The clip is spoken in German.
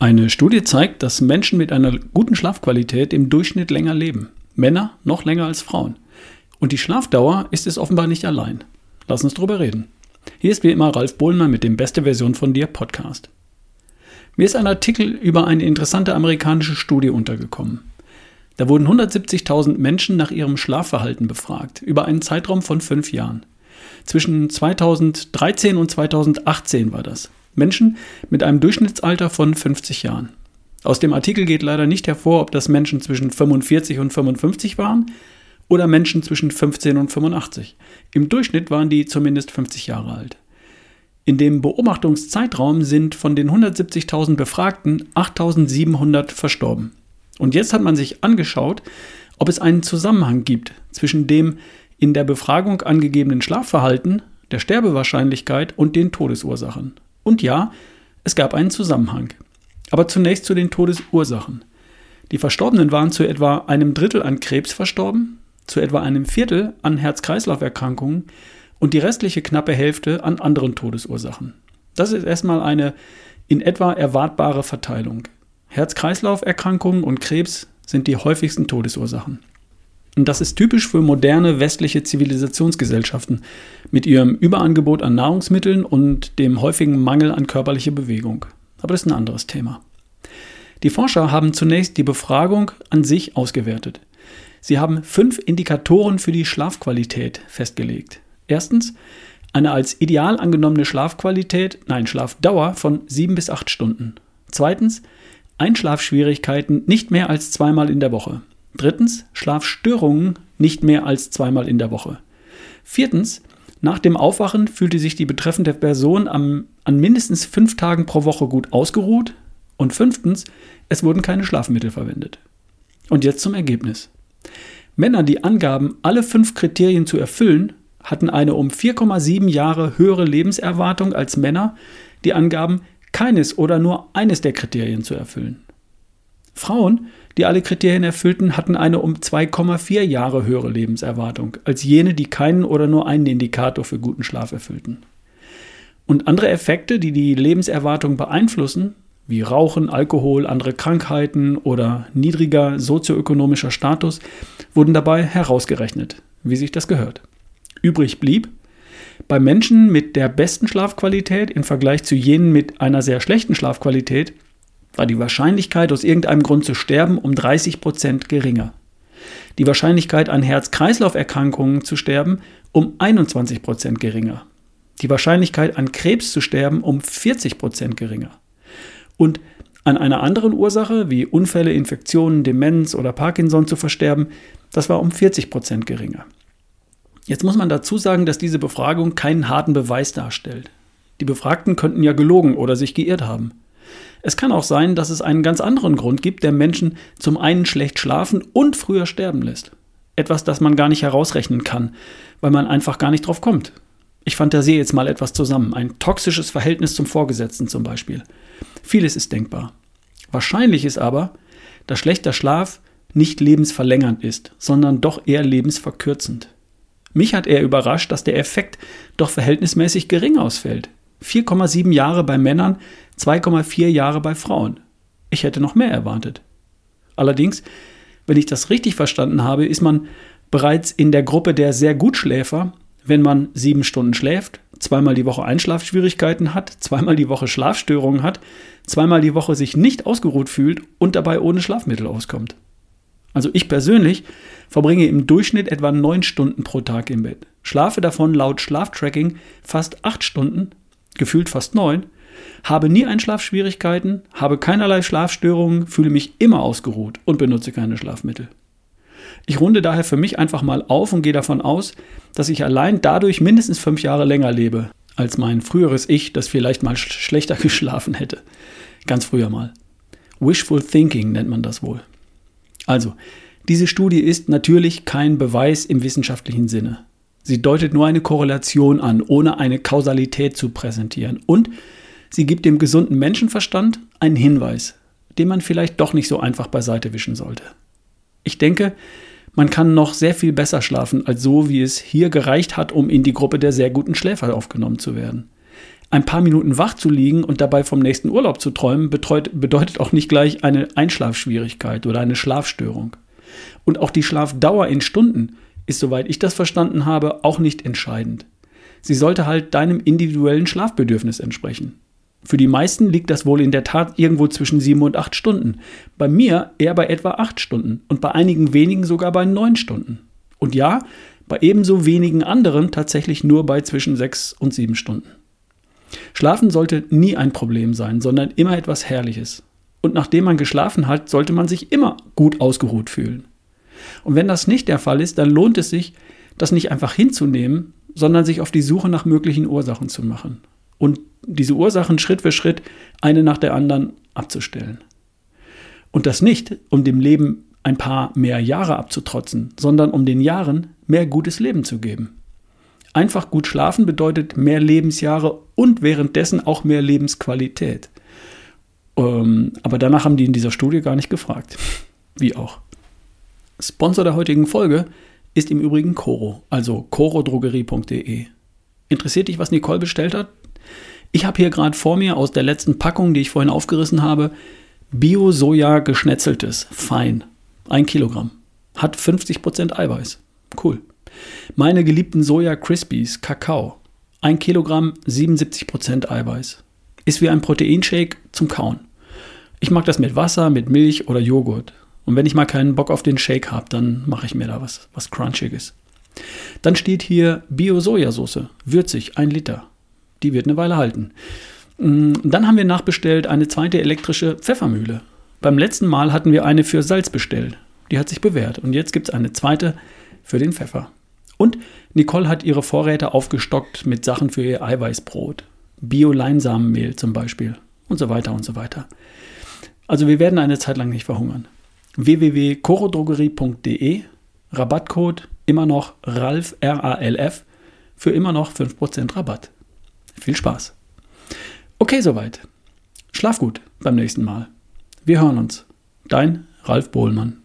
Eine Studie zeigt, dass Menschen mit einer guten Schlafqualität im Durchschnitt länger leben. Männer noch länger als Frauen. Und die Schlafdauer ist es offenbar nicht allein. Lass uns drüber reden. Hier ist wie immer Ralf Bohlmann mit dem Beste Version von dir Podcast. Mir ist ein Artikel über eine interessante amerikanische Studie untergekommen. Da wurden 170.000 Menschen nach ihrem Schlafverhalten befragt, über einen Zeitraum von fünf Jahren. Zwischen 2013 und 2018 war das. Menschen mit einem Durchschnittsalter von 50 Jahren. Aus dem Artikel geht leider nicht hervor, ob das Menschen zwischen 45 und 55 waren oder Menschen zwischen 15 und 85. Im Durchschnitt waren die zumindest 50 Jahre alt. In dem Beobachtungszeitraum sind von den 170.000 Befragten 8.700 verstorben. Und jetzt hat man sich angeschaut, ob es einen Zusammenhang gibt zwischen dem in der Befragung angegebenen Schlafverhalten, der Sterbewahrscheinlichkeit und den Todesursachen. Und ja, es gab einen Zusammenhang. Aber zunächst zu den Todesursachen. Die Verstorbenen waren zu etwa einem Drittel an Krebs verstorben, zu etwa einem Viertel an Herz-Kreislauf-Erkrankungen und die restliche knappe Hälfte an anderen Todesursachen. Das ist erstmal eine in etwa erwartbare Verteilung. Herz-Kreislauf-Erkrankungen und Krebs sind die häufigsten Todesursachen. Und das ist typisch für moderne westliche Zivilisationsgesellschaften mit ihrem Überangebot an Nahrungsmitteln und dem häufigen Mangel an körperlicher Bewegung. Aber das ist ein anderes Thema. Die Forscher haben zunächst die Befragung an sich ausgewertet. Sie haben fünf Indikatoren für die Schlafqualität festgelegt. Erstens eine als ideal angenommene Schlafqualität, nein, Schlafdauer von sieben bis acht Stunden. Zweitens Einschlafschwierigkeiten nicht mehr als zweimal in der Woche. Drittens, Schlafstörungen nicht mehr als zweimal in der Woche. Viertens, nach dem Aufwachen fühlte sich die betreffende Person am, an mindestens fünf Tagen pro Woche gut ausgeruht. Und fünftens, es wurden keine Schlafmittel verwendet. Und jetzt zum Ergebnis. Männer, die angaben, alle fünf Kriterien zu erfüllen, hatten eine um 4,7 Jahre höhere Lebenserwartung als Männer, die angaben, keines oder nur eines der Kriterien zu erfüllen. Frauen, die alle Kriterien erfüllten, hatten eine um 2,4 Jahre höhere Lebenserwartung als jene, die keinen oder nur einen Indikator für guten Schlaf erfüllten. Und andere Effekte, die die Lebenserwartung beeinflussen, wie Rauchen, Alkohol, andere Krankheiten oder niedriger sozioökonomischer Status, wurden dabei herausgerechnet, wie sich das gehört. Übrig blieb, bei Menschen mit der besten Schlafqualität im Vergleich zu jenen mit einer sehr schlechten Schlafqualität war die Wahrscheinlichkeit, aus irgendeinem Grund zu sterben, um 30 Prozent geringer. Die Wahrscheinlichkeit, an Herz-Kreislauf-Erkrankungen zu sterben, um 21 Prozent geringer. Die Wahrscheinlichkeit, an Krebs zu sterben, um 40 Prozent geringer. Und an einer anderen Ursache, wie Unfälle, Infektionen, Demenz oder Parkinson zu versterben, das war um 40 Prozent geringer. Jetzt muss man dazu sagen, dass diese Befragung keinen harten Beweis darstellt. Die Befragten könnten ja gelogen oder sich geirrt haben. Es kann auch sein, dass es einen ganz anderen Grund gibt, der Menschen zum einen schlecht schlafen und früher sterben lässt. Etwas, das man gar nicht herausrechnen kann, weil man einfach gar nicht drauf kommt. Ich fantasiere jetzt mal etwas zusammen. Ein toxisches Verhältnis zum Vorgesetzten zum Beispiel. Vieles ist denkbar. Wahrscheinlich ist aber, dass schlechter Schlaf nicht lebensverlängernd ist, sondern doch eher lebensverkürzend. Mich hat er überrascht, dass der Effekt doch verhältnismäßig gering ausfällt. 4,7 Jahre bei Männern, 2,4 Jahre bei Frauen. Ich hätte noch mehr erwartet. Allerdings, wenn ich das richtig verstanden habe, ist man bereits in der Gruppe der sehr gut Schläfer, wenn man sieben Stunden schläft, zweimal die Woche Einschlafschwierigkeiten hat, zweimal die Woche Schlafstörungen hat, zweimal die Woche sich nicht ausgeruht fühlt und dabei ohne Schlafmittel auskommt. Also ich persönlich verbringe im Durchschnitt etwa neun Stunden pro Tag im Bett, schlafe davon laut Schlaftracking fast acht Stunden gefühlt fast neun, habe nie Einschlafschwierigkeiten, habe keinerlei Schlafstörungen, fühle mich immer ausgeruht und benutze keine Schlafmittel. Ich runde daher für mich einfach mal auf und gehe davon aus, dass ich allein dadurch mindestens fünf Jahre länger lebe, als mein früheres Ich, das vielleicht mal sch schlechter geschlafen hätte. Ganz früher mal. Wishful Thinking nennt man das wohl. Also, diese Studie ist natürlich kein Beweis im wissenschaftlichen Sinne. Sie deutet nur eine Korrelation an, ohne eine Kausalität zu präsentieren. Und sie gibt dem gesunden Menschenverstand einen Hinweis, den man vielleicht doch nicht so einfach beiseite wischen sollte. Ich denke, man kann noch sehr viel besser schlafen, als so, wie es hier gereicht hat, um in die Gruppe der sehr guten Schläfer aufgenommen zu werden. Ein paar Minuten wach zu liegen und dabei vom nächsten Urlaub zu träumen, bedeutet auch nicht gleich eine Einschlafschwierigkeit oder eine Schlafstörung. Und auch die Schlafdauer in Stunden ist, soweit ich das verstanden habe, auch nicht entscheidend. Sie sollte halt deinem individuellen Schlafbedürfnis entsprechen. Für die meisten liegt das wohl in der Tat irgendwo zwischen sieben und acht Stunden. Bei mir eher bei etwa acht Stunden und bei einigen wenigen sogar bei neun Stunden. Und ja, bei ebenso wenigen anderen tatsächlich nur bei zwischen sechs und sieben Stunden. Schlafen sollte nie ein Problem sein, sondern immer etwas Herrliches. Und nachdem man geschlafen hat, sollte man sich immer gut ausgeruht fühlen. Und wenn das nicht der Fall ist, dann lohnt es sich, das nicht einfach hinzunehmen, sondern sich auf die Suche nach möglichen Ursachen zu machen. Und diese Ursachen Schritt für Schritt eine nach der anderen abzustellen. Und das nicht, um dem Leben ein paar mehr Jahre abzutrotzen, sondern um den Jahren mehr gutes Leben zu geben. Einfach gut schlafen bedeutet mehr Lebensjahre und währenddessen auch mehr Lebensqualität. Ähm, aber danach haben die in dieser Studie gar nicht gefragt. Wie auch. Sponsor der heutigen Folge ist im Übrigen Coro, also corodrogerie.de. Interessiert dich, was Nicole bestellt hat? Ich habe hier gerade vor mir aus der letzten Packung, die ich vorhin aufgerissen habe, Bio-Soja geschnetzeltes, fein. Ein Kilogramm. Hat 50% Eiweiß. Cool. Meine geliebten Soja Crispies, Kakao. Ein Kilogramm, 77% Eiweiß. Ist wie ein Proteinshake zum Kauen. Ich mag das mit Wasser, mit Milch oder Joghurt. Und wenn ich mal keinen Bock auf den Shake habe, dann mache ich mir da was, was Crunchiges. Dann steht hier Bio-Sojasauce, würzig, ein Liter. Die wird eine Weile halten. Mm, dann haben wir nachbestellt eine zweite elektrische Pfeffermühle. Beim letzten Mal hatten wir eine für Salz bestellt. Die hat sich bewährt. Und jetzt gibt es eine zweite für den Pfeffer. Und Nicole hat ihre Vorräte aufgestockt mit Sachen für ihr Eiweißbrot. Bio-Leinsamenmehl zum Beispiel. Und so weiter und so weiter. Also wir werden eine Zeit lang nicht verhungern. www.chorodrogerie.de Rabattcode immer noch RALF, R-A-L-F, für immer noch 5% Rabatt. Viel Spaß. Okay, soweit. Schlaf gut beim nächsten Mal. Wir hören uns. Dein Ralf Bohlmann.